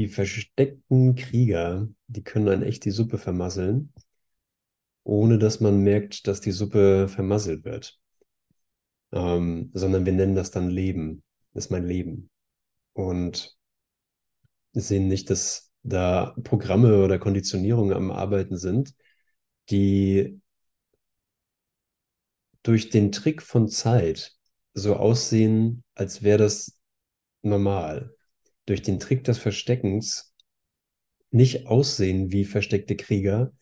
Die versteckten Krieger, die können einen echt die Suppe vermasseln, ohne dass man merkt, dass die Suppe vermasselt wird. Ähm, sondern wir nennen das dann Leben. Das ist mein Leben. Und sehen nicht, dass da Programme oder Konditionierungen am Arbeiten sind, die durch den Trick von Zeit so aussehen, als wäre das normal. Durch den Trick des Versteckens nicht aussehen wie versteckte Krieger,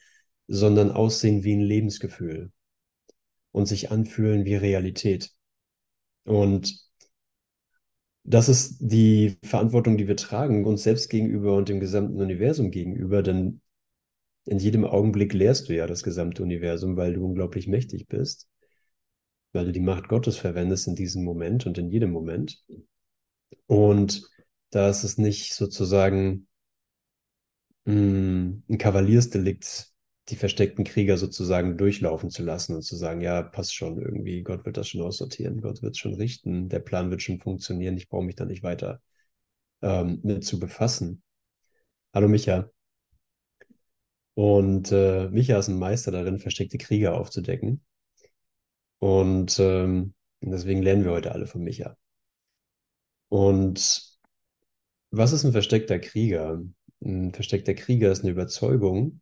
sondern aussehen wie ein Lebensgefühl und sich anfühlen wie Realität. Und das ist die Verantwortung, die wir tragen, uns selbst gegenüber und dem gesamten Universum gegenüber, denn in jedem Augenblick lehrst du ja das gesamte Universum, weil du unglaublich mächtig bist, weil du die Macht Gottes verwendest in diesem Moment und in jedem Moment. Und da ist es nicht sozusagen mh, hm, ein Kavaliersdelikt, die versteckten Krieger sozusagen durchlaufen zu lassen und zu sagen, ja, passt schon irgendwie, Gott wird das schon aussortieren, Gott wird es schon richten, der Plan wird schon funktionieren, ich brauche mich da nicht weiter ähm, mit zu befassen. Hallo Micha. Und äh, Micha ist ein Meister darin, versteckte Krieger aufzudecken. Und ähm, deswegen lernen wir heute alle von Micha. Und was ist ein versteckter Krieger? Ein versteckter Krieger ist eine Überzeugung,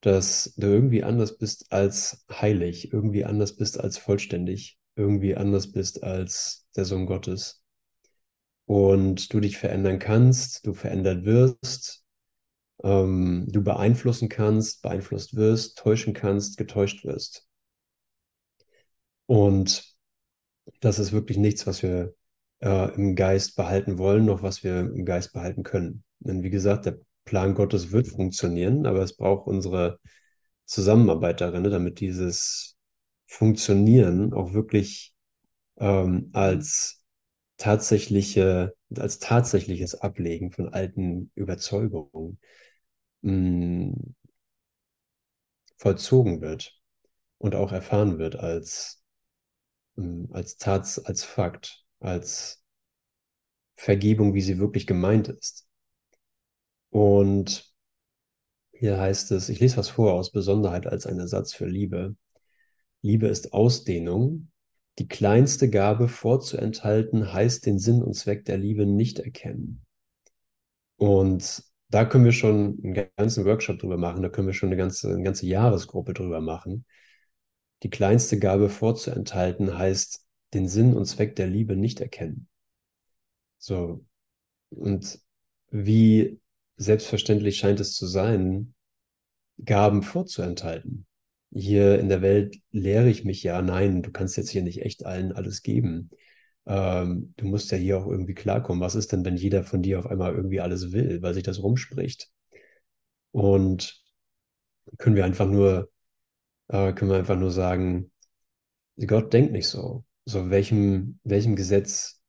dass du irgendwie anders bist als heilig, irgendwie anders bist als vollständig, irgendwie anders bist als der Sohn Gottes. Und du dich verändern kannst, du verändert wirst, ähm, du beeinflussen kannst, beeinflusst wirst, täuschen kannst, getäuscht wirst. Und das ist wirklich nichts, was wir äh, im Geist behalten wollen, noch was wir im Geist behalten können. Denn wie gesagt, der Plan Gottes wird funktionieren, aber es braucht unsere Zusammenarbeit darin, ne, damit dieses Funktionieren auch wirklich ähm, als tatsächliche, als tatsächliches Ablegen von alten Überzeugungen mh, mm, vollzogen wird und auch erfahren wird als, mh, mm, als Tats, als Fakt, als Vergebung, wie sie wirklich gemeint ist. Und hier heißt es, ich lese was vor aus Besonderheit als ein Ersatz für Liebe. Liebe ist Ausdehnung. Die kleinste Gabe vorzuenthalten heißt den Sinn und Zweck der Liebe nicht erkennen. Und da können wir schon einen ganzen Workshop drüber machen, da können wir schon eine ganze, eine ganze Jahresgruppe drüber machen. Die kleinste Gabe vorzuenthalten heißt den Sinn und Zweck der Liebe nicht erkennen. So. Und wie selbstverständlich scheint es zu sein, Gaben vorzuenthalten. Hier in der Welt lehre ich mich ja, nein, du kannst jetzt hier nicht echt allen alles geben. Ähm, du musst ja hier auch irgendwie klarkommen. Was ist denn, wenn jeder von dir auf einmal irgendwie alles will, weil sich das rumspricht? Und können wir einfach nur, äh, können wir einfach nur sagen, Gott denkt nicht so. So, welchem, welchem Gesetz,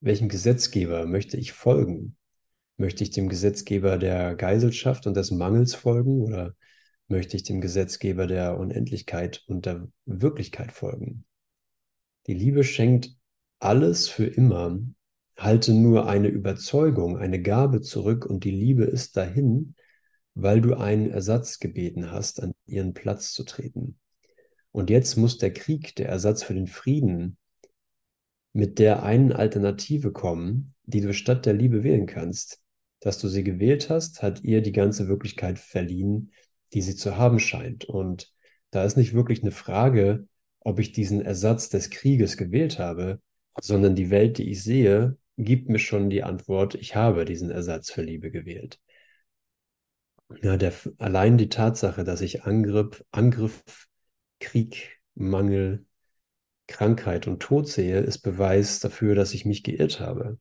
welchem Gesetzgeber möchte ich folgen? Möchte ich dem Gesetzgeber der Geiselschaft und des Mangels folgen oder möchte ich dem Gesetzgeber der Unendlichkeit und der Wirklichkeit folgen? Die Liebe schenkt alles für immer, halte nur eine Überzeugung, eine Gabe zurück und die Liebe ist dahin, weil du einen Ersatz gebeten hast, an ihren Platz zu treten. Und jetzt muss der Krieg, der Ersatz für den Frieden, mit der einen Alternative kommen, die du statt der Liebe wählen kannst dass du sie gewählt hast, hat ihr die ganze Wirklichkeit verliehen, die sie zu haben scheint. Und da ist nicht wirklich eine Frage, ob ich diesen Ersatz des Krieges gewählt habe, sondern die Welt, die ich sehe, gibt mir schon die Antwort, ich habe diesen Ersatz für Liebe gewählt. Ja, der, allein die Tatsache, dass ich Angriff, Angriff, Krieg, Mangel, Krankheit und Tod sehe, ist Beweis dafür, dass ich mich geirrt habe.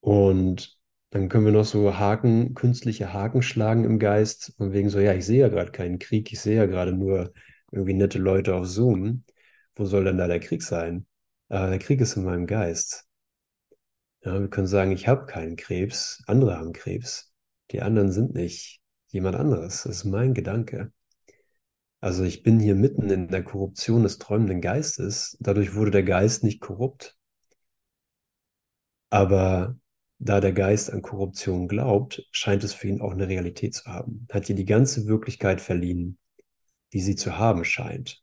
Und dann können wir noch so Haken, künstliche Haken schlagen im Geist, von wegen so, ja, ich sehe ja gerade keinen Krieg, ich sehe ja gerade nur irgendwie nette Leute auf Zoom. Wo soll denn da der Krieg sein? Äh, der Krieg ist in meinem Geist. Ja, wir können sagen, ich habe keinen Krebs, andere haben Krebs. Die anderen sind nicht jemand anderes. Das ist mein Gedanke. Also ich bin hier mitten in der Korruption des träumenden Geistes. Dadurch wurde der Geist nicht korrupt. Aber da der Geist an Korruption glaubt, scheint es für ihn auch eine Realität zu haben. Hat ihr die ganze Wirklichkeit verliehen, die sie zu haben scheint.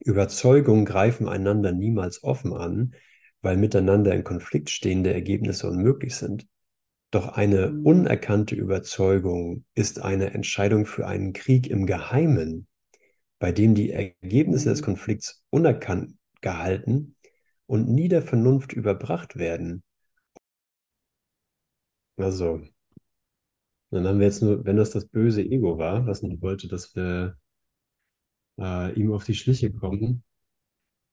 Überzeugungen greifen einander niemals offen an, weil miteinander in Konflikt stehende Ergebnisse unmöglich sind. Doch eine unerkannte Überzeugung ist eine Entscheidung für einen Krieg im Geheimen, bei dem die Ergebnisse des Konflikts unerkannt gehalten und nie der Vernunft überbracht werden. Also, dann haben wir jetzt nur, wenn das das böse Ego war, was nicht wollte, dass wir äh, ihm auf die Schliche kommen,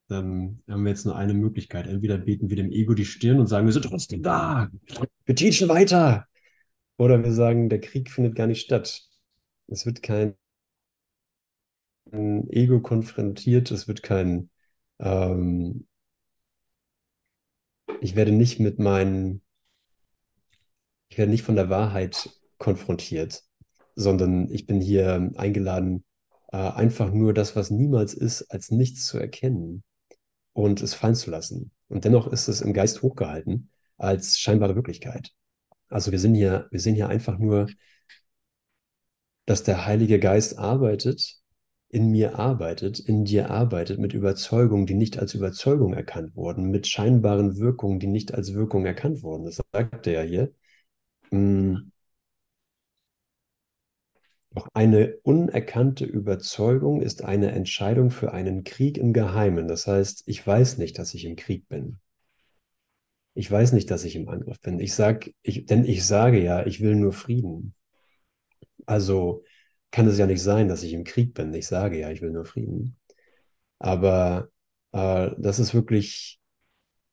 dann haben wir jetzt nur eine Möglichkeit. Entweder beten wir dem Ego die Stirn und sagen, wir sind trotzdem da, wir teachen weiter. Oder wir sagen, der Krieg findet gar nicht statt. Es wird kein Ego konfrontiert, es wird kein, ähm, ich werde nicht mit meinen, ich werde nicht von der Wahrheit konfrontiert, sondern ich bin hier eingeladen, äh, einfach nur das, was niemals ist, als nichts zu erkennen und es fallen zu lassen. Und dennoch ist es im Geist hochgehalten als scheinbare Wirklichkeit. Also wir sind hier, wir sehen hier einfach nur, dass der Heilige Geist arbeitet, in mir arbeitet, in dir arbeitet, mit Überzeugungen, die nicht als Überzeugung erkannt wurden, mit scheinbaren Wirkungen, die nicht als Wirkung erkannt wurden. Das sagt er ja hier. Hm. Doch eine unerkannte Überzeugung ist eine Entscheidung für einen Krieg im Geheimen. Das heißt, ich weiß nicht, dass ich im Krieg bin. Ich weiß nicht, dass ich im Angriff bin. Ich sag, ich, denn ich sage ja, ich will nur Frieden. Also kann es ja nicht sein, dass ich im Krieg bin. Ich sage ja, ich will nur Frieden. Aber äh, das ist wirklich,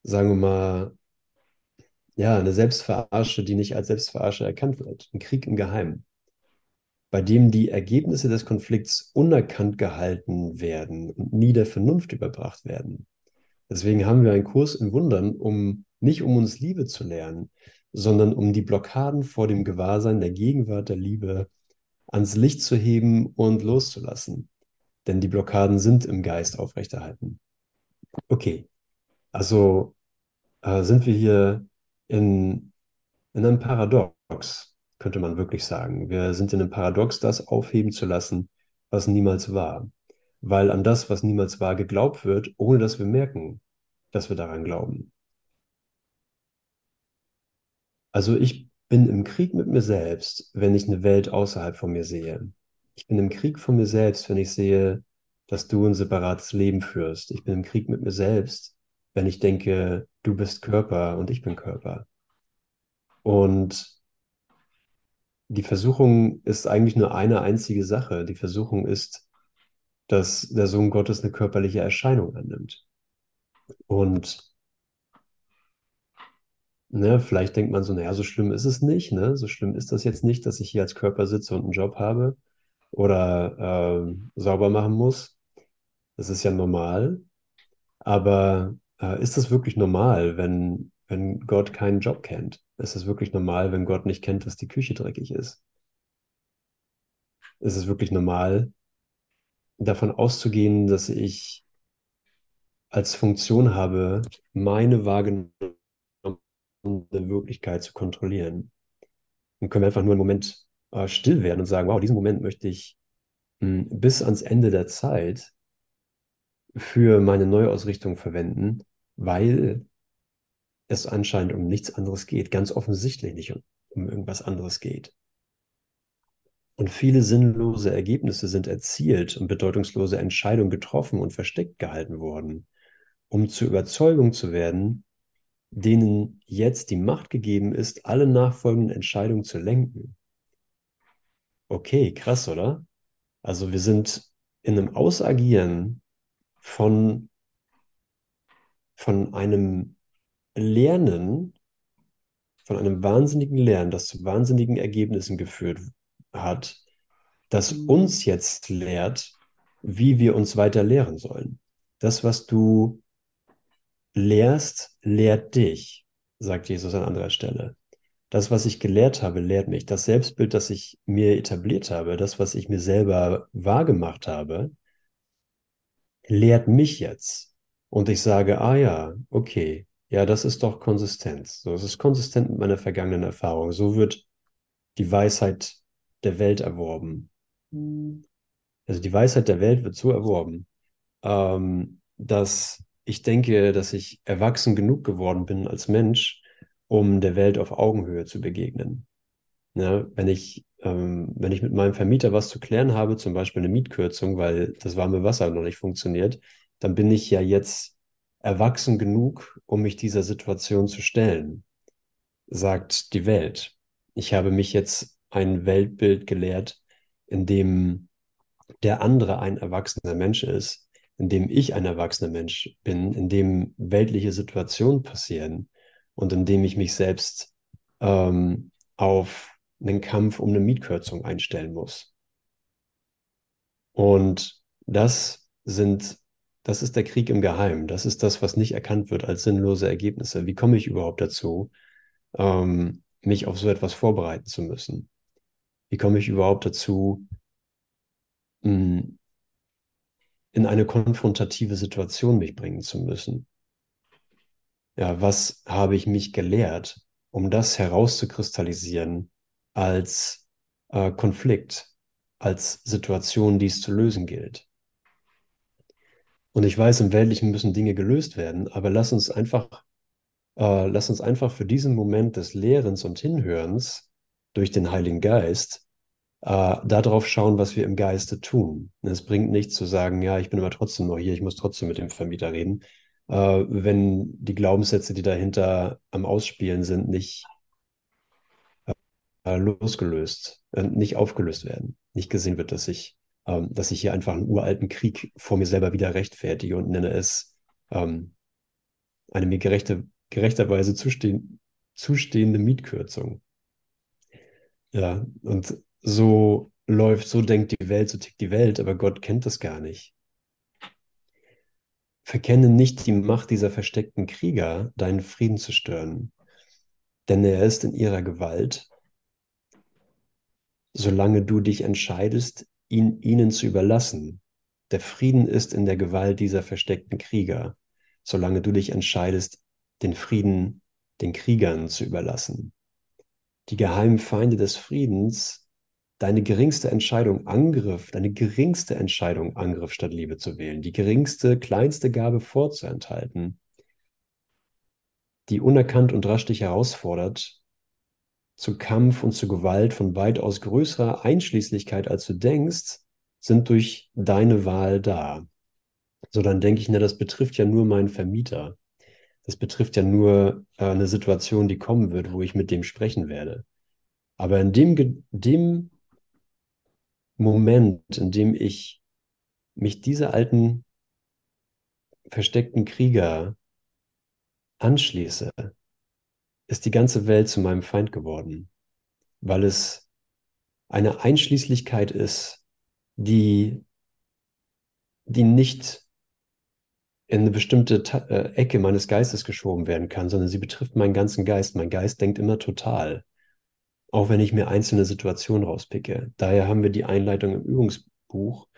sagen wir mal, ja, eine Selbstverarsche, die nicht als Selbstverarsche erkannt wird. Ein Krieg im Geheimen bei dem die Ergebnisse des Konflikts unerkannt gehalten werden und nie der Vernunft überbracht werden. Deswegen haben wir einen Kurs in Wundern, um nicht um uns Liebe zu lernen, sondern um die Blockaden vor dem Gewahrsein der Gegenwart der Liebe ans Licht zu heben und loszulassen. Denn die Blockaden sind im Geist aufrechterhalten. Okay, also äh, sind wir hier in, in einem Paradox könnte man wirklich sagen. Wir sind in einem Paradox, das aufheben zu lassen, was niemals war. Weil an das, was niemals war, geglaubt wird, ohne dass wir merken, dass wir daran glauben. Also ich bin im Krieg mit mir selbst, wenn ich eine Welt außerhalb von mir sehe. Ich bin im Krieg von mir selbst, wenn ich sehe, dass du ein separates Leben führst. Ich bin im Krieg mit mir selbst, wenn ich denke, du bist Körper und ich bin Körper. Und die Versuchung ist eigentlich nur eine einzige Sache. Die Versuchung ist, dass der Sohn Gottes eine körperliche Erscheinung annimmt. Und ne, vielleicht denkt man so, naja, so schlimm ist es nicht. Ne? So schlimm ist das jetzt nicht, dass ich hier als Körper sitze und einen Job habe oder äh, sauber machen muss. Das ist ja normal. Aber äh, ist das wirklich normal, wenn, wenn Gott keinen Job kennt? Ist es wirklich normal, wenn Gott nicht kennt, dass die Küche dreckig ist? Ist es wirklich normal, davon auszugehen, dass ich als Funktion habe, meine wahrgenommene Wirklichkeit zu kontrollieren? Dann können wir einfach nur einen Moment äh, still werden und sagen, wow, diesen Moment möchte ich mh, hm, bis ans Ende der Zeit für meine Neuausrichtung verwenden, weil es anscheinend um nichts anderes geht, ganz offensichtlich nicht um, um irgendwas anderes geht. Und viele sinnlose Ergebnisse sind erzielt und bedeutungslose Entscheidungen getroffen und versteckt gehalten worden, um zur Überzeugung zu werden, denen jetzt die Macht gegeben ist, alle nachfolgenden Entscheidungen zu lenken. Okay, krass, oder? Also wir sind in einem Ausagieren von, von einem Lernen, von einem wahnsinnigen Lernen, das zu wahnsinnigen Ergebnissen geführt hat, das mhm. uns jetzt lehrt, wie wir uns weiter lehren sollen. Das, was du lehrst, lehrt dich, sagt Jesus an anderer Stelle. Das, was ich gelehrt habe, lehrt mich. Das Selbstbild, das ich mir etabliert habe, das, was ich mir selber wahrgemacht habe, lehrt mich jetzt. Und ich sage, ah ja, okay, Ja, das ist doch Konsistenz. So, es ist konsistent mit meiner vergangenen Erfahrung. So wird die Weisheit der Welt erworben. Also die Weisheit der Welt wird so erworben, ähm, dass ich denke, dass ich erwachsen genug geworden bin als Mensch, um der Welt auf Augenhöhe zu begegnen. Ja, wenn ich, ähm, wenn ich mit meinem Vermieter was zu klären habe, zum Beispiel eine Mietkürzung, weil das warme Wasser noch nicht funktioniert, dann bin ich ja jetzt erwachsen genug, um mich dieser Situation zu stellen, sagt die Welt. Ich habe mich jetzt ein Weltbild gelehrt, in dem der andere ein erwachsener Mensch ist, in dem ich ein erwachsener Mensch bin, in dem weltliche Situationen passieren und in dem ich mich selbst ähm, auf einen Kampf um eine Mietkürzung einstellen muss. Und das sind, das ist der Krieg im Geheimen. Das ist das, was nicht erkannt wird als sinnlose Ergebnisse. Wie komme ich überhaupt dazu, ähm, mich auf so etwas vorbereiten zu müssen? Wie komme ich überhaupt dazu, mh, in eine konfrontative Situation mich bringen zu müssen? Ja, was habe ich mich gelehrt, um das herauszukristallisieren als äh, Konflikt, als Situation, die es zu lösen gilt? Und ich weiß, im Weltlichen müssen Dinge gelöst werden, aber lass uns einfach, äh, lass uns einfach für diesen Moment des Lehrens und Hinhörens durch den Heiligen Geist äh, darauf schauen, was wir im Geiste tun. Es bringt nichts zu sagen, ja, ich bin aber trotzdem noch hier, ich muss trotzdem mit dem Vermieter reden, äh, wenn die Glaubenssätze, die dahinter am Ausspielen sind, nicht äh, losgelöst, äh, nicht aufgelöst werden, nicht gesehen wird, dass ich, ähm, dass ich hier einfach einen uralten Krieg vor mir selber wieder rechtfertige und nenne es ähm, eine mir gerechte, gerechterweise zustehen, zustehende Mietkürzung. Ja, und so läuft, so denkt die Welt, so tickt die Welt, aber Gott kennt das gar nicht. Verkenne nicht die Macht dieser versteckten Krieger, deinen Frieden zu stören, denn er ist in ihrer Gewalt, solange du dich entscheidest, ihn ihnen zu überlassen. Der Frieden ist in der Gewalt dieser versteckten Krieger, solange du dich entscheidest, den Frieden den Kriegern zu überlassen. Die geheimen Feinde des Friedens deine geringste Entscheidung Angriff, deine geringste Entscheidung Angriff statt Liebe zu wählen, die geringste, kleinste Gabe vorzuenthalten, die unerkannt und rasch dich herausfordert, zu Kampf und zu Gewalt von weitaus größerer Einschließlichkeit, als du denkst, sind durch deine Wahl da. So, dann denke ich, na, das betrifft ja nur meinen Vermieter. Das betrifft ja nur äh, eine Situation, die kommen wird, wo ich mit dem sprechen werde. Aber in dem, dem Moment, in dem ich mich dieser alten versteckten Krieger anschließe, ist die ganze Welt zu meinem Feind geworden, weil es eine Einschließlichkeit ist, die, die nicht in eine bestimmte äh, Ecke meines Geistes geschoben werden kann, sondern sie betrifft meinen ganzen Geist. Mein Geist denkt immer total auch wenn ich mir einzelne Situationen rauspicke. Daher haben wir die Einleitung im Übungsbuch,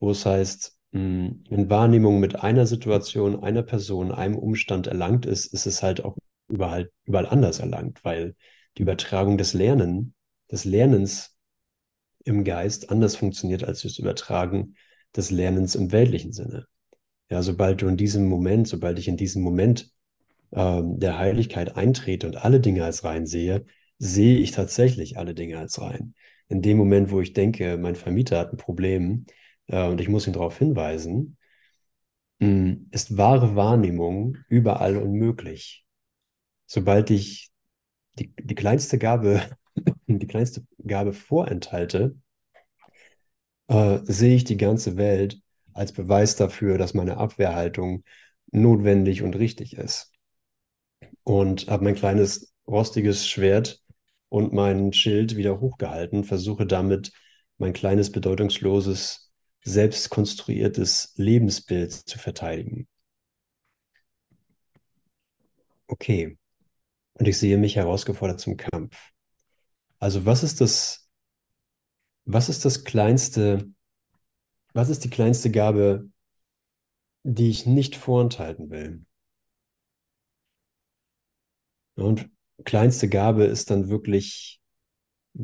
wo es heißt, hm, wenn Wahrnehmung mit einer Situation, einer Person, einem Umstand erlangt ist, ist es halt auch überall, überall anders erlangt, weil die Übertragung des Lernen, des Lernens im Geist anders funktioniert als das Übertragen des Lernens im weltlichen Sinne. Ja, sobald du in diesem Moment, sobald ich in diesem Moment ähm, der Heiligkeit eintrete und alle Dinge als rein sehe, sehe ich tatsächlich alle Dinge als rein. In dem Moment, wo ich denke, mein Vermieter hat ein Problem äh, und ich muss ihn darauf hinweisen, mh, hm, ist wahre Wahrnehmung überall unmöglich. Sobald ich die, die kleinste Gabe, die kleinste Gabe vorenthalte, äh, sehe ich die ganze Welt als Beweis dafür, dass meine Abwehrhaltung notwendig und richtig ist. Und habe mein kleines rostiges Schwert und mein Schild wieder hochgehalten, versuche damit mein kleines, bedeutungsloses, selbst konstruiertes Lebensbild zu verteidigen. Okay. Und ich sehe mich herausgefordert zum Kampf. Also was ist das, was ist das kleinste, was ist die kleinste Gabe, die ich nicht vorenthalten will? Und kleinste Gabe ist dann wirklich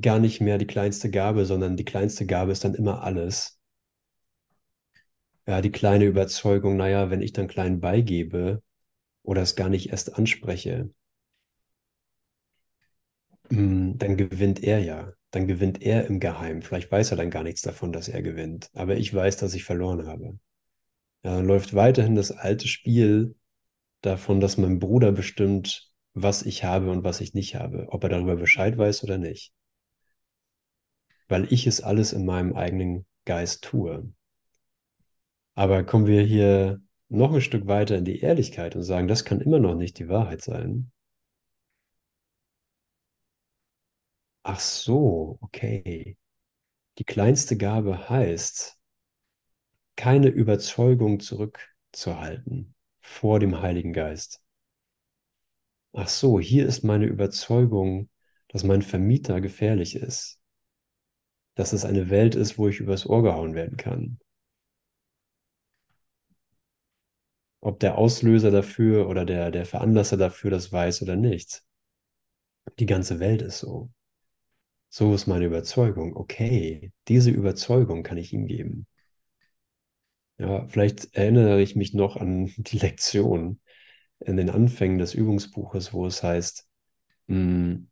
gar nicht mehr die kleinste Gabe, sondern die kleinste Gabe ist dann immer alles. Ja, die kleine Überzeugung, naja, wenn ich dann klein beigebe oder es gar nicht erst anspreche, mm, dann gewinnt er ja. Dann gewinnt er im Geheimen. Vielleicht weiß er dann gar nichts davon, dass er gewinnt. Aber ich weiß, dass ich verloren habe. Ja, dann läuft weiterhin das alte Spiel davon, dass mein Bruder bestimmt, was ich habe und was ich nicht habe, ob er darüber Bescheid weiß oder nicht. Weil ich es alles in meinem eigenen Geist tue. Aber kommen wir hier noch ein Stück weiter in die Ehrlichkeit und sagen, das kann immer noch nicht die Wahrheit sein. Ach so, okay. Die kleinste Gabe heißt, keine Überzeugung zurückzuhalten vor dem Heiligen Geist. Ach so, hier ist meine Überzeugung, dass mein Vermieter gefährlich ist. Dass es eine Welt ist, wo ich übers Ohr gehauen werden kann. Ob der Auslöser dafür oder der, der Veranlasser dafür das weiß oder nicht. Die ganze Welt ist so. So ist meine Überzeugung. Okay, diese Überzeugung kann ich ihm geben. Ja, vielleicht erinnere ich mich noch an die Lektion in den Anfängen des Übungsbuches, wo es heißt, hm,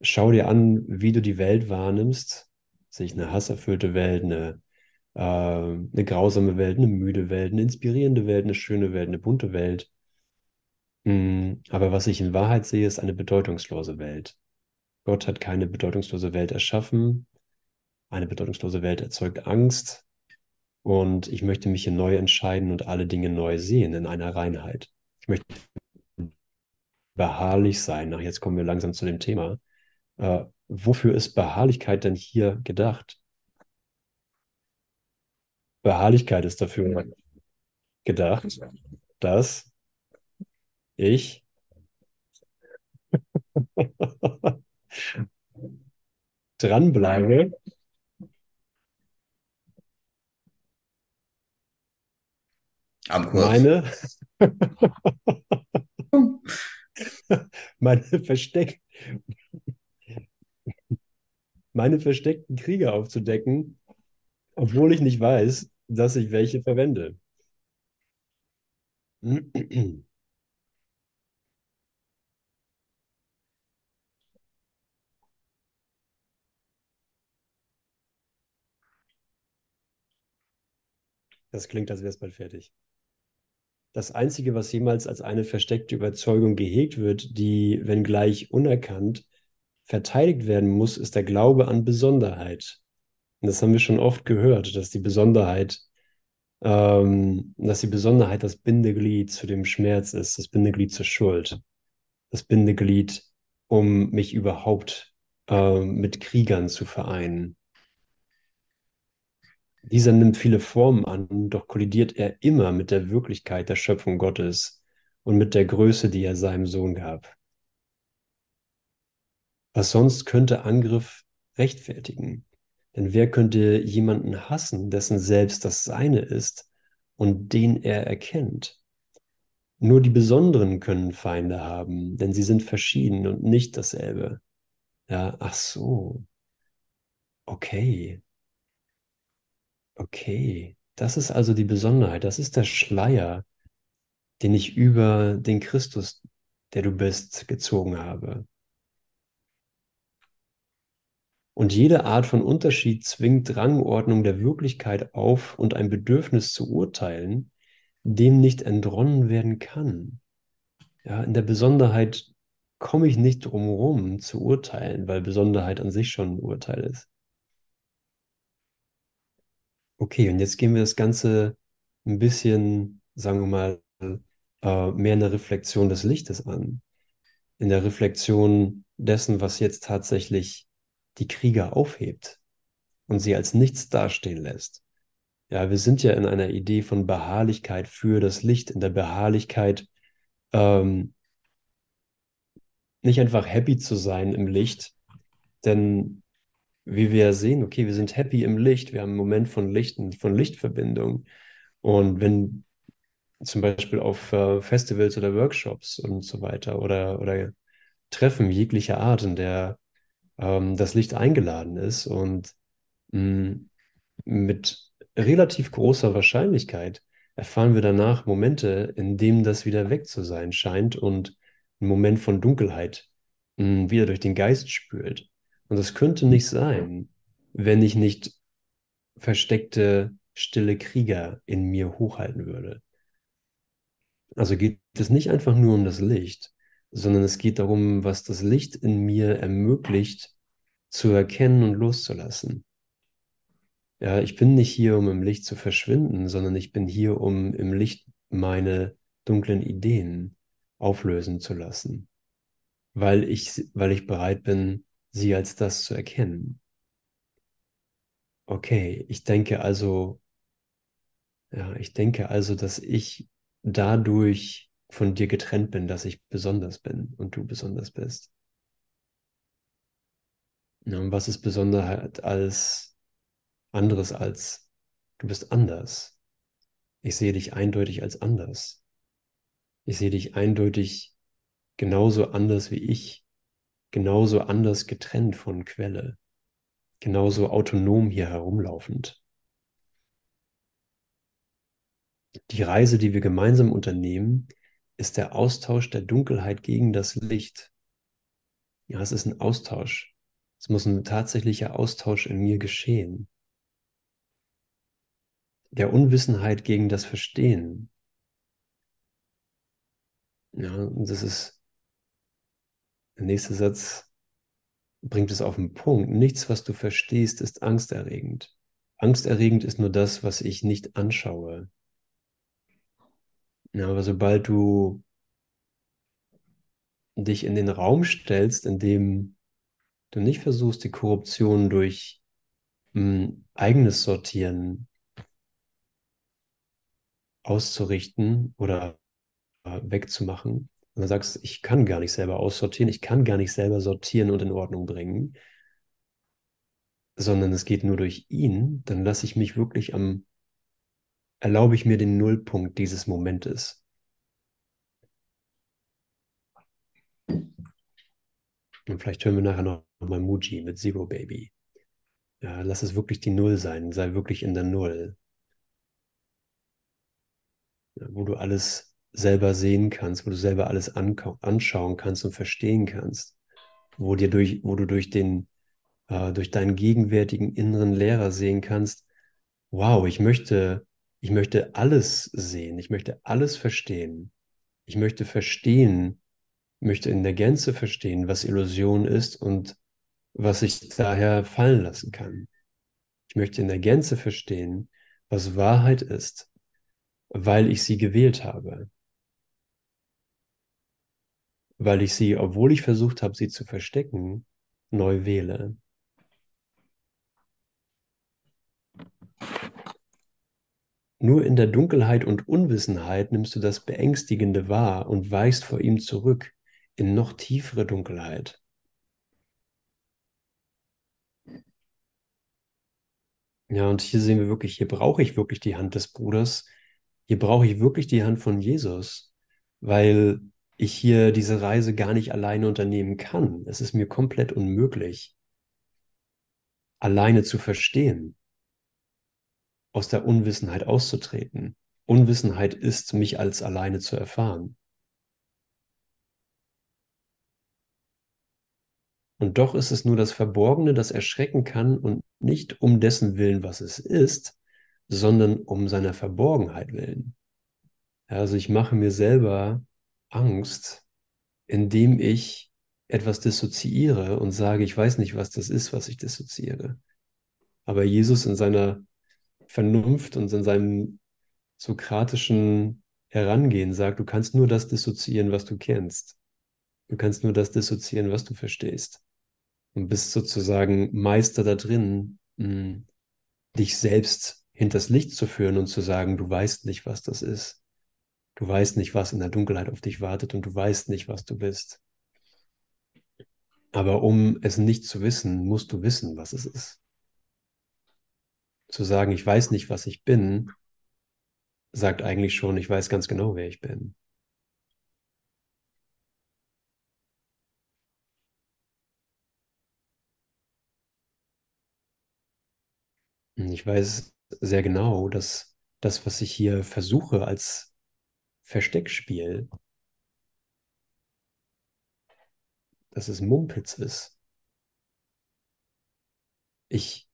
schau dir an, wie du die Welt wahrnimmst, sich eine hasserfüllte Welt, eine, äh, eine grausame Welt, eine müde Welt, eine inspirierende Welt, eine schöne Welt, eine bunte Welt. Hm, aber was ich in Wahrheit sehe, ist eine bedeutungslose Welt. Gott hat keine bedeutungslose Welt erschaffen. Eine bedeutungslose Welt erzeugt Angst. Und ich möchte mich hier neu entscheiden und alle Dinge neu sehen in einer Reinheit. Ich möchte beharrlich sein. Ach, jetzt kommen wir langsam zu dem Thema. Äh, wofür ist Beharrlichkeit denn hier gedacht? Beharrlichkeit ist dafür gedacht, dass ich dranbleibe Am Kurs. meine, meine, Versteck, meine versteckten Kriege aufzudecken, obwohl ich nicht weiß, dass ich welche verwende. Das klingt, als wäre es bald fertig. Das Einzige, was jemals als eine versteckte Überzeugung gehegt wird, die, wenngleich unerkannt, verteidigt werden muss, ist der Glaube an Besonderheit. Und das haben wir schon oft gehört, dass die Besonderheit, ähm, dass die Besonderheit das Bindeglied zu dem Schmerz ist, das Bindeglied zur Schuld, das Bindeglied, um mich überhaupt äh, mit Kriegern zu vereinen. Dieser nimmt viele Formen an, doch kollidiert er immer mit der Wirklichkeit der Schöpfung Gottes und mit der Größe, die er seinem Sohn gab. Was sonst könnte Angriff rechtfertigen? Denn wer könnte jemanden hassen, dessen Selbst das Seine ist und den er erkennt? Nur die Besonderen können Feinde haben, denn sie sind verschieden und nicht dasselbe. Ja, ach so. Okay. Okay, das ist also die Besonderheit. Das ist der Schleier, den ich über den Christus, der du bist, gezogen habe. Und jede Art von Unterschied zwingt Rangordnung der Wirklichkeit auf und ein Bedürfnis zu urteilen, dem nicht entronnen werden kann. Ja, in der Besonderheit komme ich nicht drum herum zu urteilen, weil Besonderheit an sich schon ein Urteil ist. Okay, und jetzt gehen wir das Ganze ein bisschen, sagen wir mal, äh, mehr in der Reflexion des Lichtes an. In der Reflexion dessen, was jetzt tatsächlich die Krieger aufhebt und sie als nichts dastehen lässt. Ja, wir sind ja in einer Idee von Beharrlichkeit für das Licht, in der Beharrlichkeit ähm, nicht einfach happy zu sein im Licht, denn wie wir sehen, okay, wir sind happy im Licht, wir haben einen Moment von Licht und von Lichtverbindung. Und wenn zum Beispiel auf äh, Festivals oder Workshops und so weiter oder, oder Treffen jeglicher Art, in der ähm, das Licht eingeladen ist und mh, mit relativ großer Wahrscheinlichkeit erfahren wir danach Momente, in denen das wieder weg zu sein scheint und ein Moment von Dunkelheit mh, wieder durch den Geist spült. Und das könnte nicht sein, wenn ich nicht versteckte, stille Krieger in mir hochhalten würde. Also geht es nicht einfach nur um das Licht, sondern es geht darum, was das Licht in mir ermöglicht, zu erkennen und loszulassen. Ja, ich bin nicht hier, um im Licht zu verschwinden, sondern ich bin hier, um im Licht meine dunklen Ideen auflösen zu lassen, weil ich, weil ich bereit bin, sie als das zu erkennen. Okay, ich denke also, ja, ich denke also, dass ich dadurch von dir getrennt bin, dass ich besonders bin und du besonders bist. Ja, und was ist Besonderheit als anderes als du bist anders? Ich sehe dich eindeutig als anders. Ich sehe dich eindeutig genauso anders wie ich, genauso anders getrennt von Quelle, genauso autonom hier herumlaufend. Die Reise, die wir gemeinsam unternehmen, ist der Austausch der Dunkelheit gegen das Licht. Ja, es ist ein Austausch. Es muss ein tatsächlicher Austausch in mir geschehen. Der Unwissenheit gegen das Verstehen. Ja, und das ist der nächste Satz bringt es auf den Punkt. Nichts, was du verstehst, ist angsterregend. Angsterregend ist nur das, was ich nicht anschaue. Ja, aber sobald du dich in den Raum stellst, in dem du nicht versuchst, die Korruption durch hm, eigenes Sortieren auszurichten oder äh, wegzumachen, und dann sagst, ich kann gar nicht selber aussortieren, ich kann gar nicht selber sortieren und in Ordnung bringen, sondern es geht nur durch ihn, dann lasse ich mich wirklich am erlaube ich mir den Nullpunkt dieses Momentes. Und vielleicht hören wir nachher noch mal Muji mit Zero Baby. Ja, lass es wirklich die Null sein, sei wirklich in der Null. Ja, wo du alles selber sehen kannst, wo du selber alles anschauen kannst und verstehen kannst. Wo, dir durch, wo du durch, den, äh, durch deinen gegenwärtigen inneren Lehrer sehen kannst, wow, ich möchte ich möchte alles sehen, ich möchte alles verstehen. Ich möchte verstehen, möchte in der Gänze verstehen, was Illusion ist und was ich daher fallen lassen kann. Ich möchte in der Gänze verstehen, was Wahrheit ist, weil ich sie gewählt habe. Weil ich sie, obwohl ich versucht habe, sie zu verstecken, neu wähle. Nur in der Dunkelheit und Unwissenheit nimmst du das Beängstigende wahr und weichst vor ihm zurück in noch tiefere Dunkelheit. Ja, und hier sehen wir wirklich, hier brauche ich wirklich die Hand des Bruders. Hier brauche ich wirklich die Hand von Jesus, weil ich hier diese Reise gar nicht alleine unternehmen kann. Es ist mir komplett unmöglich, alleine zu verstehen aus der Unwissenheit auszutreten. Unwissenheit ist, mich als alleine zu erfahren. Und doch ist es nur das Verborgene, das erschrecken kann und nicht um dessen Willen, was es ist, sondern um seiner Verborgenheit willen. Also ich mache mir selber Angst, indem ich etwas dissoziiere und sage, ich weiß nicht, was das ist, was ich dissoziiere. Aber Jesus in seiner Vernunft und in seinem sokratischen Herangehen sagt, du kannst nur das dissoziieren, was du kennst. Du kannst nur das dissoziieren, was du verstehst. Und bist sozusagen Meister da drin, hm, dich selbst hinters Licht zu führen und zu sagen, du weißt nicht, was das ist. Du weißt nicht, was in der Dunkelheit auf dich wartet und du weißt nicht, was du bist. Aber um es nicht zu wissen, musst du wissen, was es ist zu sagen, ich weiß nicht, was ich bin, sagt eigentlich schon, ich weiß ganz genau, wer ich bin. Ich weiß sehr genau, dass das, was ich hier versuche als Versteckspiel, dass es Mumpitz ist. Ich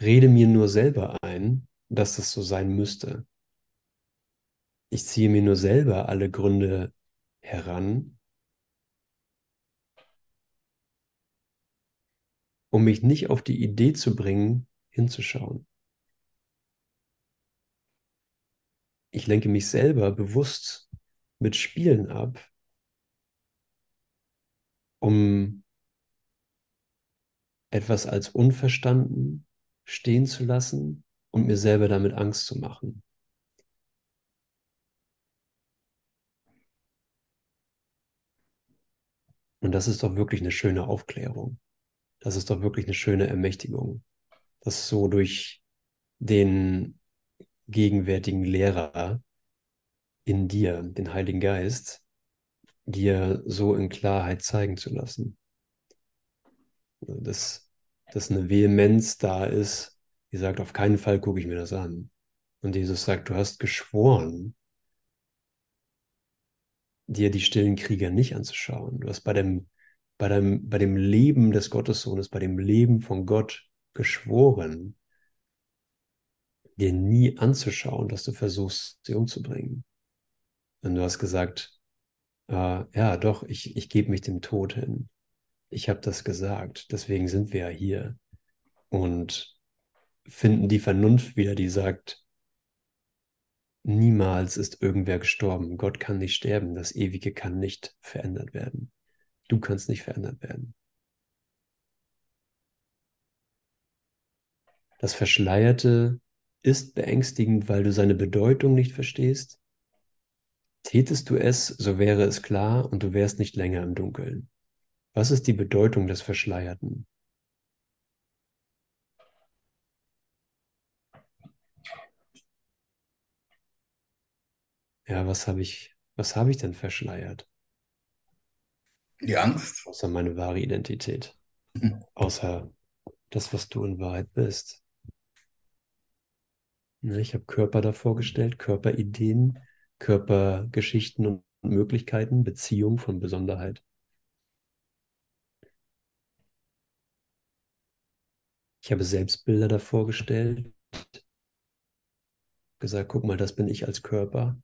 rede mir nur selber ein, dass es so sein müsste. Ich ziehe mir nur selber alle Gründe heran, um mich nicht auf die Idee zu bringen, hinzuschauen. Ich lenke mich selber bewusst mit Spielen ab, um etwas als unverstanden stehen zu lassen und mir selber damit Angst zu machen. Und das ist doch wirklich eine schöne Aufklärung. Das ist doch wirklich eine schöne Ermächtigung, dass so durch den gegenwärtigen Lehrer in dir, den Heiligen Geist, dir so in Klarheit zeigen zu lassen. Dass, dass eine Vehemenz da ist, die sagt, auf keinen Fall gucke ich mir das an. Und Jesus sagt, du hast geschworen, dir die stillen Krieger nicht anzuschauen. Du hast bei dem, bei dem, bei dem Leben des Gottessohnes, bei dem Leben von Gott geschworen, dir nie anzuschauen, dass du versuchst, sie umzubringen. Und du hast gesagt, äh, ja, doch, ich, ich gebe mich dem Tod hin. Ich habe das gesagt, deswegen sind wir ja hier. Und finden die Vernunft wieder, die sagt, niemals ist irgendwer gestorben. Gott kann nicht sterben. Das Ewige kann nicht verändert werden. Du kannst nicht verändert werden. Das Verschleierte ist beängstigend, weil du seine Bedeutung nicht verstehst. Tätest du es, so wäre es klar und du wärst nicht länger im Dunkeln. Was ist die Bedeutung des Verschleierten? Ja, was habe ich, was habe ich denn verschleiert? Die Angst. Außer meine wahre Identität. Mhm. Außer das, was du in Wahrheit bist. Ne, ich habe Körper davor gestellt, Körperideen, Körpergeschichten und Möglichkeiten, Beziehung von Besonderheit. Ich habe Selbstbilder davor gestellt, gesagt, guck mal, das bin ich als Körper.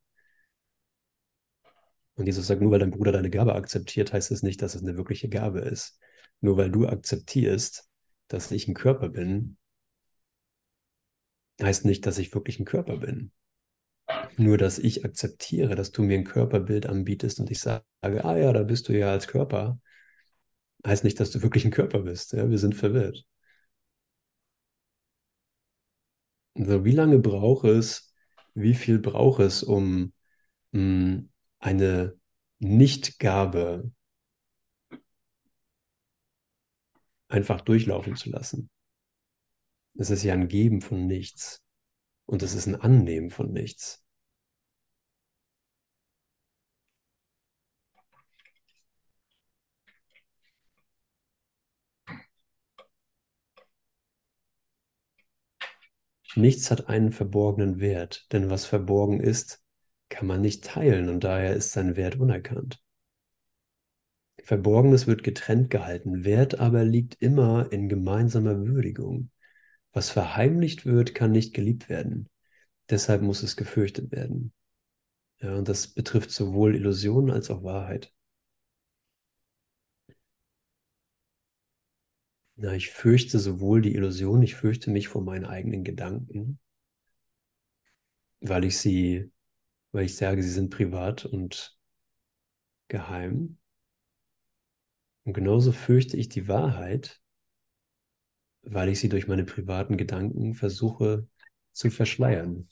Und Jesus sagt, nur weil dein Bruder deine Gabe akzeptiert, heißt es nicht, dass es eine wirkliche Gabe ist. Nur weil du akzeptierst, dass ich ein Körper bin, heißt nicht, dass ich wirklich ein Körper bin. Nur, dass ich akzeptiere, dass du mir ein Körperbild anbietest und ich sage, ah ja, da bist du ja als Körper, heißt nicht, dass du wirklich ein Körper bist. Ja? Wir sind verwirrt. Also, wie lange braucht es, wie viel braucht es, um mh, hm, eine Nichtgabe einfach durchlaufen zu lassen? Es ist ja ein Geben von nichts. Und es ist ein Annehmen von nichts. Nichts hat einen verborgenen Wert, denn was verborgen ist, kann man nicht teilen und daher ist sein Wert unerkannt. Verborgenes wird getrennt gehalten, Wert aber liegt immer in gemeinsamer Würdigung. Was verheimlicht wird, kann nicht geliebt werden. Deshalb muss es gefürchtet werden. Ja, und das betrifft sowohl Illusion als auch Wahrheit. Na, ich fürchte sowohl die Illusion, ich fürchte mich vor meinen eigenen Gedanken, weil ich sie, weil ich sage, sie sind privat und geheim. Und genauso fürchte ich die Wahrheit, weil ich sie durch meine privaten Gedanken versuche zu verschleiern.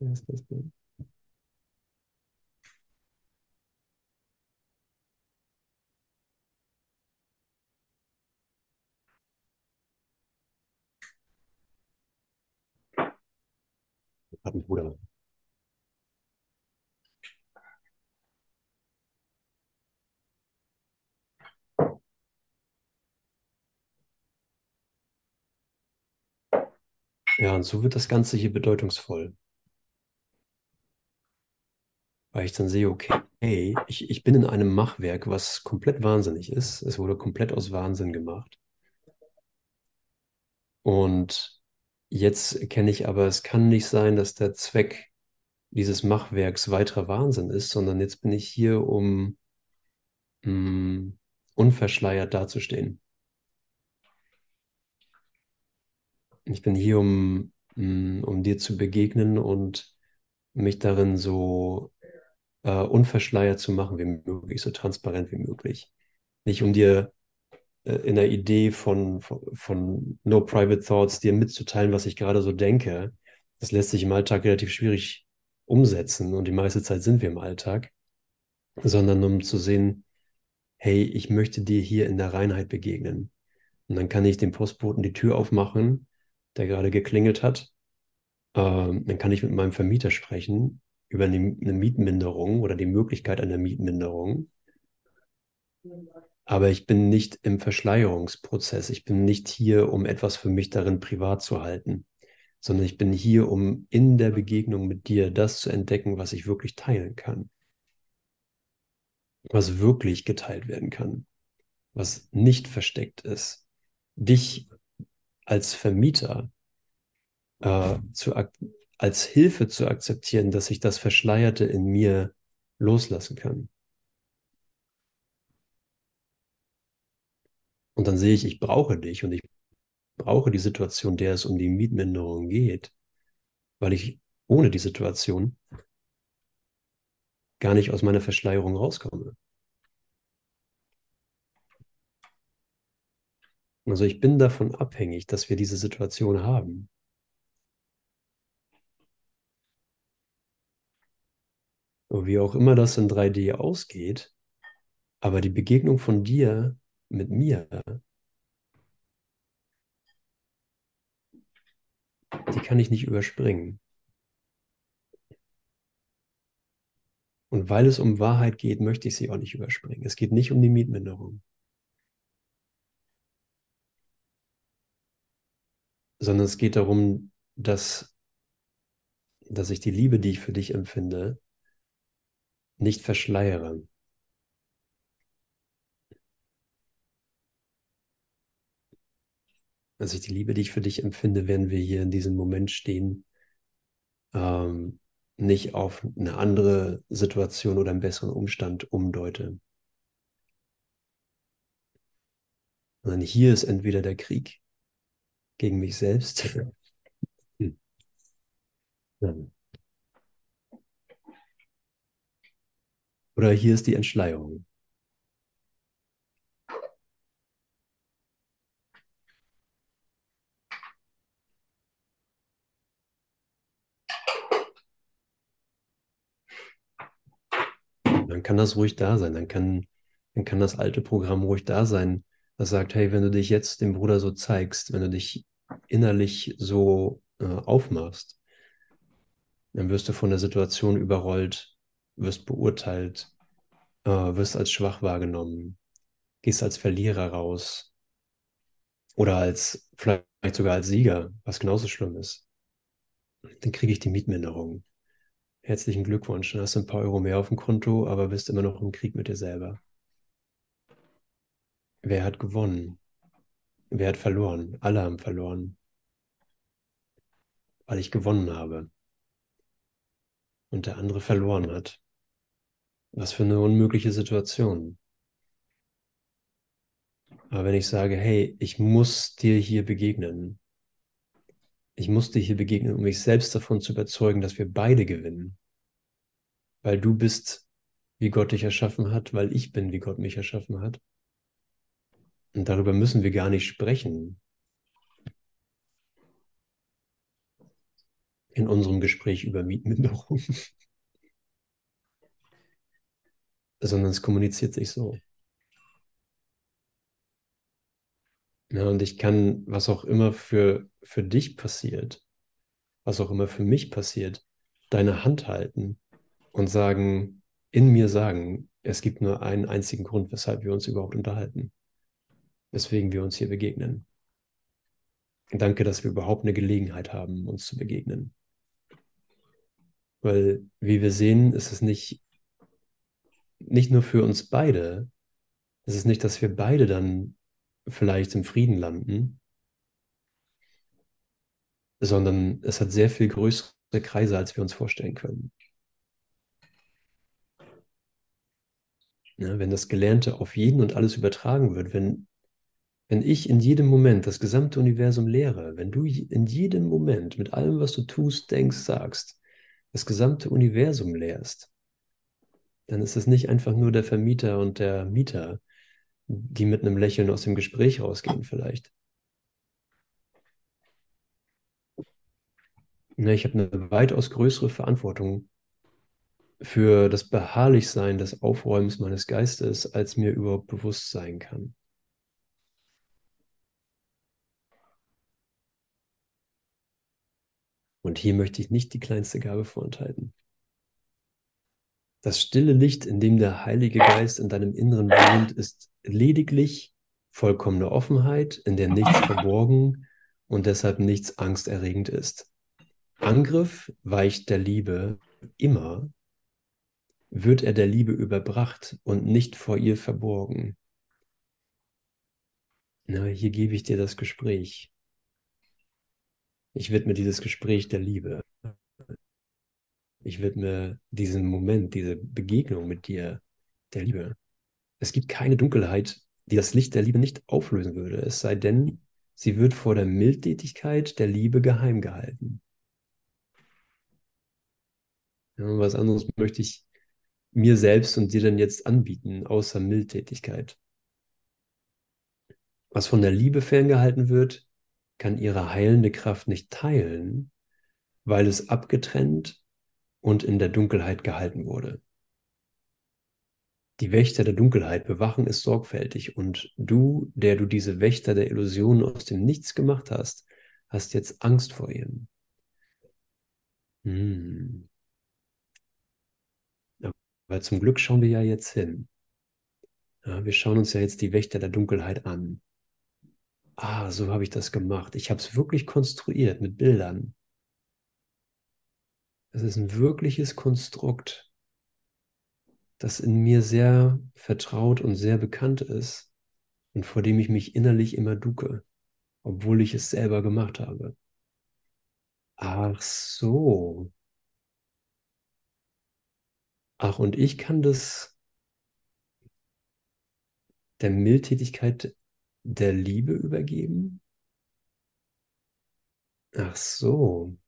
Wer ist das denn? Hat einen Bruder. Ja, und so wird das Ganze hier bedeutungsvoll. Weil ich dann sehe, okay, ich, ich bin in einem Machwerk, was komplett wahnsinnig ist. Es wurde komplett aus Wahnsinn gemacht. Und jetzt erkenne ich aber, es kann nicht sein, dass der Zweck dieses Machwerks weiterer Wahnsinn ist, sondern jetzt bin ich hier, um mh, mm, unverschleiert dazustehen. Ich bin hier, um, mm, um dir zu begegnen und mich darin so äh, unverschleiert zu machen wie möglich, so transparent wie möglich. Nicht um dir äh, in der Idee von, von, von No Private Thoughts dir mitzuteilen, was ich gerade so denke. Das lässt sich im Alltag relativ schwierig umsetzen und die meiste Zeit sind wir im Alltag, sondern um zu sehen, hey, ich möchte dir hier in der Reinheit begegnen. Und dann kann ich dem Postboten die Tür aufmachen, der gerade geklingelt hat. Ähm, dann kann ich mit meinem Vermieter sprechen über eine, eine Mietminderung oder die Möglichkeit einer Mietminderung. Aber ich bin nicht im Verschleierungsprozess. Ich bin nicht hier, um etwas für mich darin privat zu halten, sondern ich bin hier, um in der Begegnung mit dir das zu entdecken, was ich wirklich teilen kann. Was wirklich geteilt werden kann. Was nicht versteckt ist. Dich als Vermieter äh, zu, als Hilfe zu akzeptieren, dass ich das Verschleierte in mir loslassen kann. Und dann sehe ich, ich brauche dich und ich brauche die Situation, der es um die Mietminderung geht, weil ich ohne die Situation gar nicht aus meiner Verschleierung rauskomme. Also ich bin davon abhängig, dass wir diese Situation haben. Und wie auch immer das in 3D ausgeht, aber die Begegnung von dir mit mir, die kann ich nicht überspringen. Und weil es um Wahrheit geht, möchte ich sie auch nicht überspringen. Es geht nicht um die Mietminderung. Sondern es geht darum, dass, dass ich die Liebe, die ich für dich empfinde, nicht verschleiere. Also ich die Liebe, die ich für dich empfinde, wenn wir hier in diesem Moment stehen, ähm, nicht auf eine andere Situation oder einen besseren Umstand umdeute. Sondern hier ist entweder der Krieg gegen mich selbst. Hm. Oder hier ist die Entschleierung. Dann kann das ruhig da sein. Dann kann, dann kann das alte Programm ruhig da sein, das sagt, hey, wenn du dich jetzt dem Bruder so zeigst, wenn du dich innerlich so äh, aufmachst, dann wirst du von der Situation überrollt, wirst beurteilt, äh, wirst als schwach wahrgenommen, gehst als Verlierer raus oder als vielleicht sogar als Sieger, was genauso schlimm ist. Dann kriege ich die Mietminderung. Herzlichen Glückwunsch, dann hast du ein paar Euro mehr auf dem Konto, aber bist immer noch im Krieg mit dir selber. Wer hat gewonnen? Wer hat verloren? Alle haben verloren, weil ich gewonnen habe und der andere verloren hat. Was für eine unmögliche Situation. Aber wenn ich sage, hey, ich muss dir hier begegnen, ich muss dir hier begegnen, um mich selbst davon zu überzeugen, dass wir beide gewinnen. Weil du bist, wie Gott dich erschaffen hat, weil ich bin, wie Gott mich erschaffen hat. Und darüber müssen wir gar nicht sprechen. In unserem Gespräch über Mietminderung. sondern es kommuniziert sich so. Ja, und ich kann, was auch immer für, für dich passiert, was auch immer für mich passiert, deine Hand halten und sagen, in mir sagen, es gibt nur einen einzigen Grund, weshalb wir uns überhaupt unterhalten, weswegen wir uns hier begegnen. Danke, dass wir überhaupt eine Gelegenheit haben, uns zu begegnen. Weil, wie wir sehen, ist es nicht, nicht nur für uns beide, es ist nicht, dass wir beide dann vielleicht im Frieden landen, sondern es hat sehr viel größere Kreise, als wir uns vorstellen können. Ja, wenn das Gelernte auf jeden und alles übertragen wird, wenn, wenn ich in jedem Moment das gesamte Universum lehre, wenn du in jedem Moment mit allem, was du tust, denkst, sagst, das gesamte Universum lehrst, dann ist es nicht einfach nur der Vermieter und der Mieter, die mit einem Lächeln aus dem Gespräch rausgehen vielleicht. Ich habe eine weitaus größere Verantwortung für das Beharrlichsein des Aufräumens meines Geistes, als mir überhaupt bewusst sein kann. Und hier möchte ich nicht die kleinste Gabe vorenthalten. Das stille Licht, in dem der Heilige Geist in deinem Inneren wohnt, ist lediglich vollkommene Offenheit, in der nichts verborgen und deshalb nichts angsterregend ist. Angriff weicht der Liebe immer, wird er der Liebe überbracht und nicht vor ihr verborgen. Na, hier gebe ich dir das Gespräch. Ich widme dieses Gespräch der Liebe. Ich widme diesen Moment, diese Begegnung mit dir der Liebe. Es gibt keine Dunkelheit, die das Licht der Liebe nicht auflösen würde, es sei denn, sie wird vor der Mildtätigkeit der Liebe geheim gehalten. Ja, was anderes möchte ich mir selbst und dir denn jetzt anbieten, außer Mildtätigkeit? Was von der Liebe ferngehalten wird, kann ihre heilende Kraft nicht teilen, weil es abgetrennt und in der Dunkelheit gehalten wurde. Die Wächter der Dunkelheit bewachen es sorgfältig und du, der du diese Wächter der Illusionen aus dem Nichts gemacht hast, hast jetzt Angst vor ihnen. Hm. Weil zum Glück schauen wir ja jetzt hin. Ja, wir schauen uns ja jetzt die Wächter der Dunkelheit an. Ah, so habe ich das gemacht. Ich habe es wirklich konstruiert mit Bildern. Es ist ein wirkliches Konstrukt, das in mir sehr vertraut und sehr bekannt ist und vor dem ich mich innerlich immer ducke, obwohl ich es selber gemacht habe. Ach so. Ach, und ich kann das der Mildtätigkeit der Liebe übergeben? Ach so.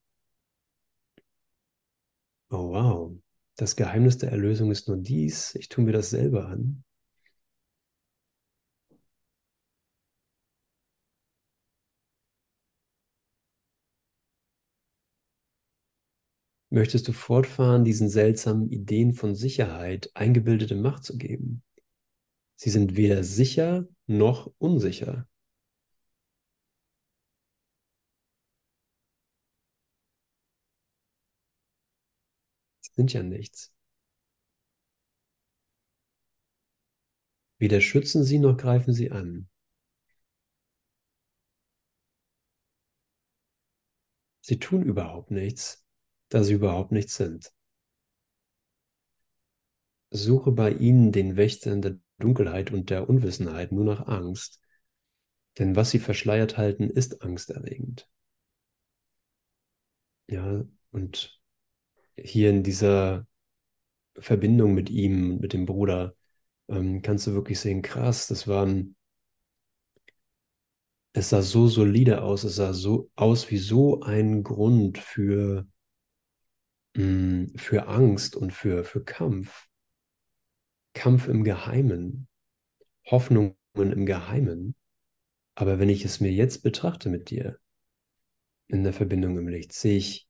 Oh wow. Das Geheimnis der Erlösung ist nur dies. Ich tue mir das selber an. Möchtest du fortfahren, diesen seltsamen Ideen von Sicherheit eingebildete Macht zu geben? Sie sind weder sicher noch unsicher. Sie sind ja nichts. Weder schützen sie noch greifen sie an. Sie tun überhaupt nichts da sie überhaupt nichts sind. Suche bei ihnen den Wächtern der Dunkelheit und der Unwissenheit nur nach Angst, denn was sie verschleiert halten, ist angsterregend. Ja, und hier in dieser Verbindung mit ihm, mit dem Bruder, ähm, kannst du wirklich sehen, krass, das waren, es sah so solide aus, es sah so aus wie so ein Grund für Mm, für Angst und für, für Kampf. Kampf im Geheimen, Hoffnungen im Geheimen. Aber wenn ich es mir jetzt betrachte mit dir, in der Verbindung im Licht, sehe ich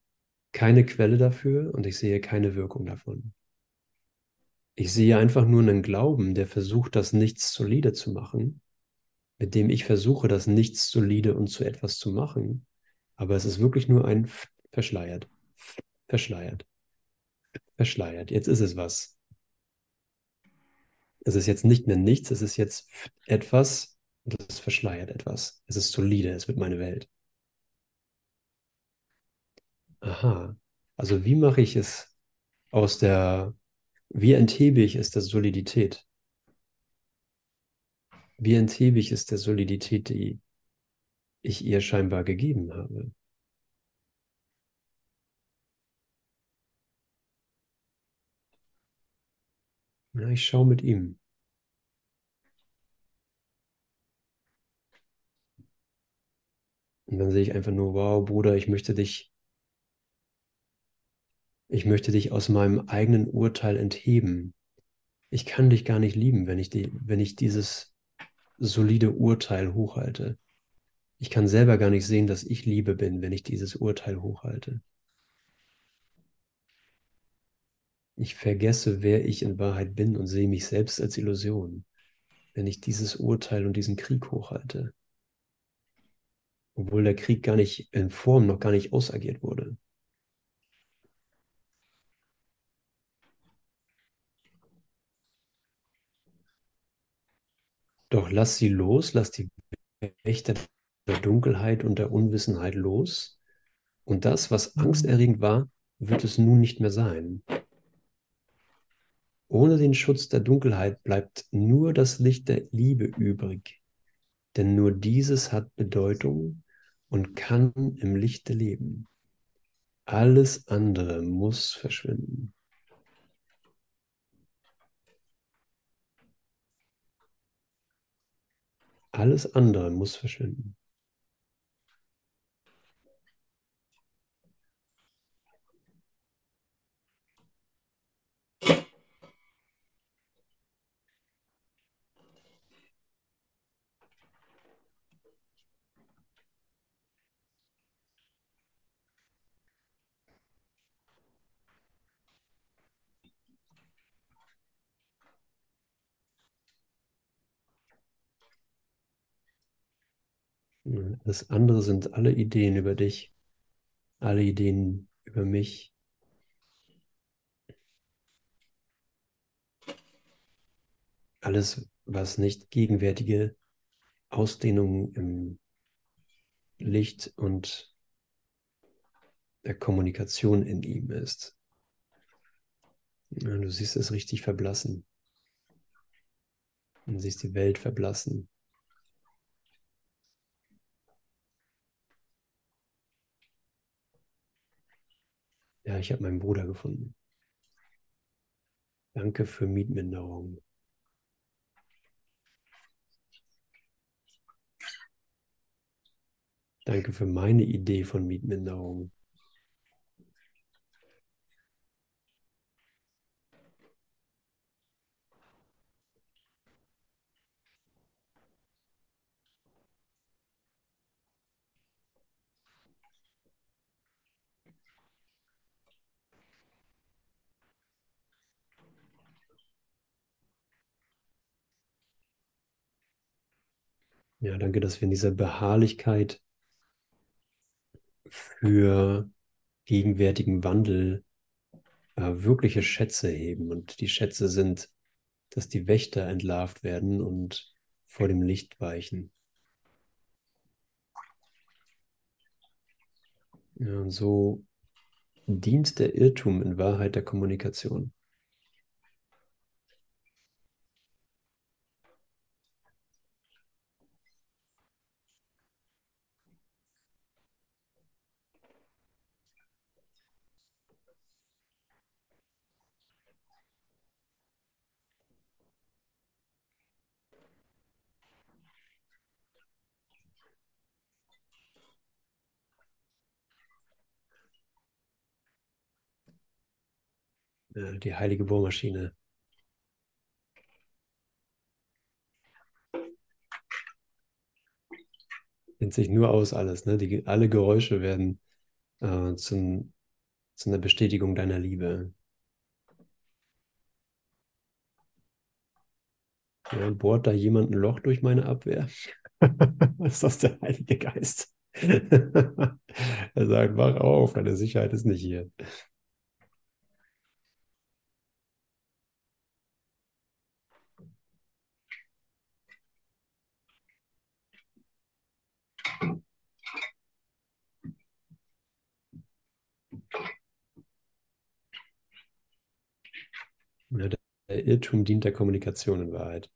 keine Quelle dafür und ich sehe keine Wirkung davon. Ich sehe einfach nur einen Glauben, der versucht, das Nichts solide zu machen, mit dem ich versuche, das Nichts solide und zu etwas zu machen. Aber es ist wirklich nur ein verschleiert, verschleiert, verschleiert. Jetzt ist es was. Es ist jetzt nicht mehr nichts, es ist jetzt etwas, das verschleiert etwas. Es ist solide, es wird meine Welt. Aha. Also wie mache ich es aus der, wie enthebe ich es der Solidität? Wie enthebe ich es der Solidität, die ich ihr scheinbar gegeben habe? Ja, ich schaue mit ihm. Und dann sehe ich einfach nur, wow, Bruder, ich möchte dich, ich möchte dich aus meinem eigenen Urteil entheben. Ich kann dich gar nicht lieben, wenn ich, die, wenn ich dieses solide Urteil hochhalte. Ich kann selber gar nicht sehen, dass ich Liebe bin, wenn ich dieses Urteil hochhalte. Ich vergesse, wer ich in Wahrheit bin und sehe mich selbst als Illusion, wenn ich dieses Urteil und diesen Krieg hochhalte. Obwohl der Krieg gar nicht in Form noch gar nicht ausagiert wurde. Doch lass sie los, lass die Wächter der Dunkelheit und der Unwissenheit los. Und das, was angsterregend war, wird es nun nicht mehr sein. Ohne den Schutz der Dunkelheit bleibt nur das Licht der Liebe übrig, denn nur dieses hat Bedeutung und kann im Lichte leben. Alles andere muss verschwinden. Alles andere muss verschwinden. Das andere sind alle Ideen über dich, alle Ideen über mich. Alles, was nicht gegenwärtige Ausdehnung im Licht und der Kommunikation in ihm ist. Du siehst es richtig verblassen. Du siehst die Welt verblassen. Ja, ich habe meinen Bruder gefunden. Danke für Mietminderung. Danke für meine Idee von Mietminderung. Ja, danke, dass wir in dieser Beharrlichkeit für gegenwärtigen Wandel äh, wirkliche Schätze heben. Und die Schätze sind, dass die Wächter entlarvt werden und vor dem Licht weichen. Ja, und so dient der Irrtum in Wahrheit der Kommunikation. Die heilige Bohrmaschine. Nennt sich nur aus alles. Ne? Die, alle Geräusche werden äh, zum, zu einer Bestätigung deiner Liebe. Ja, bohrt da jemand ein Loch durch meine Abwehr? ist das der Heilige Geist? Er sagt, wach auf, deine Sicherheit ist nicht hier. Ja, der Irrtum dient der Kommunikation in Wahrheit.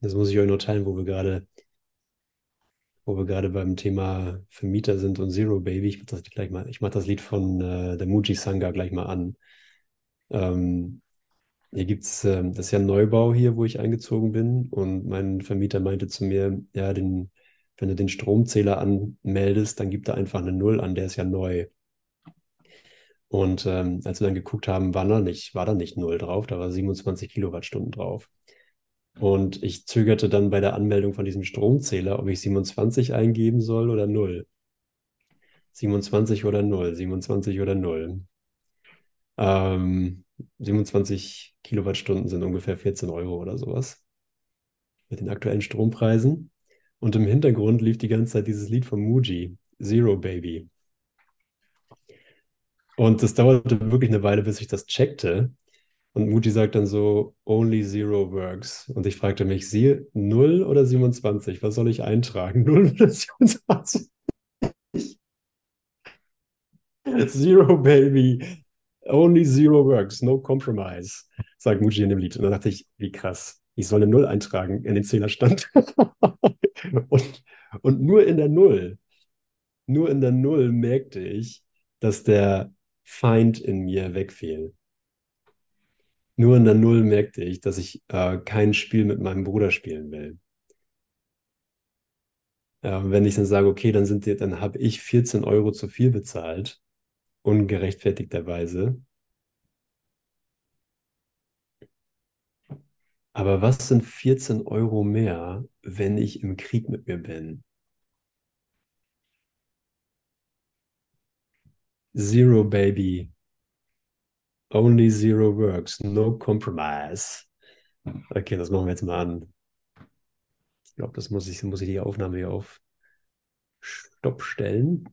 Das muss ich euch nur teilen, wo wir gerade, wo wir gerade beim Thema Vermieter sind und Zero Baby. Ich mache das gleich mal, ich mache das Lied von äh, der Muji Sangha gleich mal an. Ähm, hier gibt's, ähm, das ist ja ein Neubau hier, wo ich eingezogen bin. Und mein Vermieter meinte zu mir, ja, den, wenn du den Stromzähler anmeldest, dann gibt er einfach eine Null an, der ist ja neu. Und ähm, als wir dann geguckt haben, war da nicht, war da nicht Null drauf, da war 27 Kilowattstunden drauf. Und ich zögerte dann bei der Anmeldung von diesem Stromzähler, ob ich 27 eingeben soll oder 0. 27 oder 0, 27 oder 0. Ähm, 27 Kilowattstunden sind ungefähr 14 Euro oder sowas. Mit den aktuellen Strompreisen. Und im Hintergrund lief die ganze Zeit dieses Lied von Muji, Zero Baby. Und das dauerte wirklich eine Weile, bis ich das checkte. Und Muji sagt dann so, only zero works. Und ich fragte mich, sie 0 oder 27? Was soll ich eintragen? 0 oder 27? Zero, baby. Only zero works. No compromise, sagt Muji in dem Lied. Und dann dachte ich, wie krass. Ich soll eine 0 eintragen in den Zählerstand. und, und nur in der 0, nur in der 0 merkte ich, dass der Feind in mir wegfiel. Nur in der Null merkte ich, dass ich äh, kein Spiel mit meinem Bruder spielen will. Äh, wenn ich dann sage, okay, dann sind die, dann habe ich 14 Euro zu viel bezahlt, ungerechtfertigterweise. Aber was sind 14 Euro mehr, wenn ich im Krieg mit mir bin? Zero, baby. Only zero works, no compromise. Okay, das machen wir jetzt mal an. Ich glaube, das muss ich, muss ich die Aufnahme hier auf Stopp stellen.